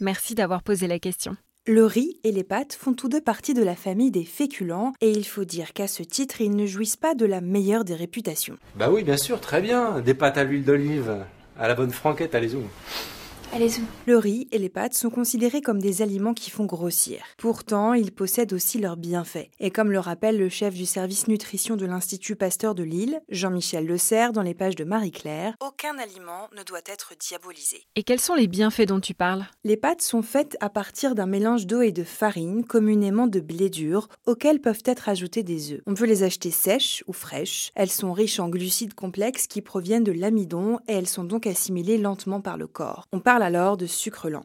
Merci d'avoir posé la question. Le riz et les pâtes font tous deux partie de la famille des féculents et il faut dire qu'à ce titre, ils ne jouissent pas de la meilleure des réputations. Bah oui, bien sûr, très bien. Des pâtes à l'huile d'olive, à la bonne franquette, allez-y. Allez-y. Le riz et les pâtes sont considérés comme des aliments qui font grossir. Pourtant, ils possèdent aussi leurs bienfaits. Et comme le rappelle le chef du service nutrition de l'Institut Pasteur de Lille, Jean-Michel Le Serre, dans les pages de Marie-Claire, aucun aliment ne doit être diabolisé. Et quels sont les bienfaits dont tu parles? Les pâtes sont faites à partir d'un mélange d'eau et de farine, communément de blé dur, auxquels peuvent être ajoutés des œufs. On peut les acheter sèches ou fraîches. Elles sont riches en glucides complexes qui proviennent de l'amidon et elles sont donc assimilées lentement par le corps. On parle alors de sucre lent.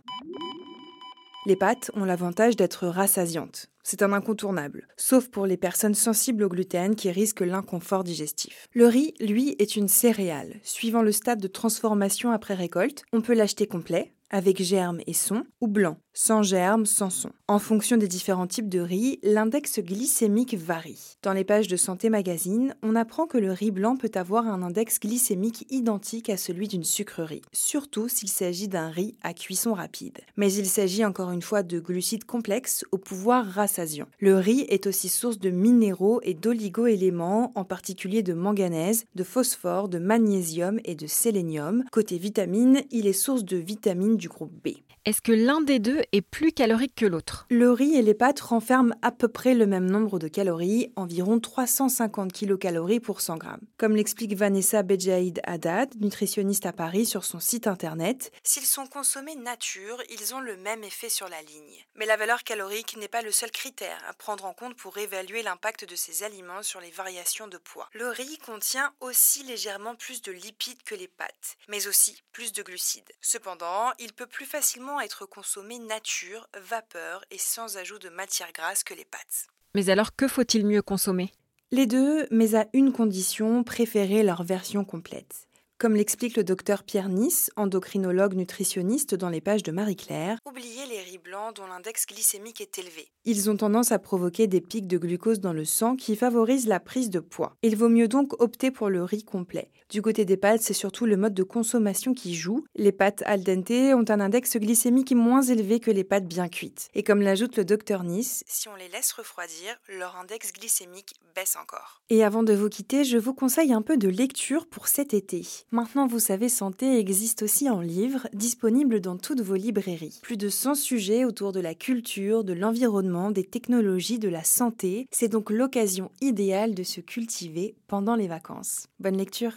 Les pâtes ont l'avantage d'être rassasiantes. C'est un incontournable, sauf pour les personnes sensibles au gluten qui risquent l'inconfort digestif. Le riz, lui, est une céréale. Suivant le stade de transformation après récolte, on peut l'acheter complet, avec germes et son, ou blanc, sans germes, sans son. En fonction des différents types de riz, l'index glycémique varie. Dans les pages de Santé Magazine, on apprend que le riz blanc peut avoir un index glycémique identique à celui d'une sucrerie, surtout s'il s'agit d'un riz à cuisson rapide. Mais il s'agit encore une fois de glucides complexes au pouvoir rassasiant. Le riz est aussi source de minéraux et d'oligo-éléments, en particulier de manganèse, de phosphore, de magnésium et de sélénium. Côté vitamines, il est source de vitamines du groupe B. Est-ce que l'un des deux est plus calorique que l'autre Le riz et les pâtes renferment à peu près le même nombre de calories, environ 350 kilocalories pour 100 grammes. Comme l'explique Vanessa Bejaïd Haddad, nutritionniste à Paris sur son site internet, s'ils sont consommés nature, ils ont le même effet sur la ligne. Mais la valeur calorique n'est pas le seul critère à prendre en compte pour évaluer l'impact de ces aliments sur les variations de poids. Le riz contient aussi légèrement plus de lipides que les pâtes, mais aussi plus de glucides. Cependant, il peut plus facilement être consommé nature, vapeur et sans ajout de matière grasse que les pâtes. Mais alors que faut-il mieux consommer? Les deux, mais à une condition, préférer leur version complète. Comme l'explique le docteur Pierre Nice, endocrinologue nutritionniste dans les pages de Marie-Claire, oubliez les riz blancs dont l'index glycémique est élevé. Ils ont tendance à provoquer des pics de glucose dans le sang qui favorisent la prise de poids. Il vaut mieux donc opter pour le riz complet. Du côté des pâtes, c'est surtout le mode de consommation qui joue. Les pâtes al dente ont un index glycémique moins élevé que les pâtes bien cuites. Et comme l'ajoute le docteur Nice, si on les laisse refroidir, leur index glycémique baisse encore. Et avant de vous quitter, je vous conseille un peu de lecture pour cet été. Maintenant, vous savez, Santé existe aussi en livre, disponible dans toutes vos librairies. Plus de 100 sujets autour de la culture, de l'environnement, des technologies, de la santé. C'est donc l'occasion idéale de se cultiver pendant les vacances. Bonne lecture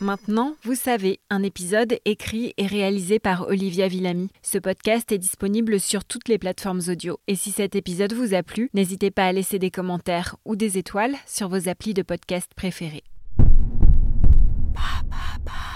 Maintenant, vous savez, un épisode écrit et réalisé par Olivia Villamy. Ce podcast est disponible sur toutes les plateformes audio. Et si cet épisode vous a plu, n'hésitez pas à laisser des commentaires ou des étoiles sur vos applis de podcast préférés. 爸爸爸。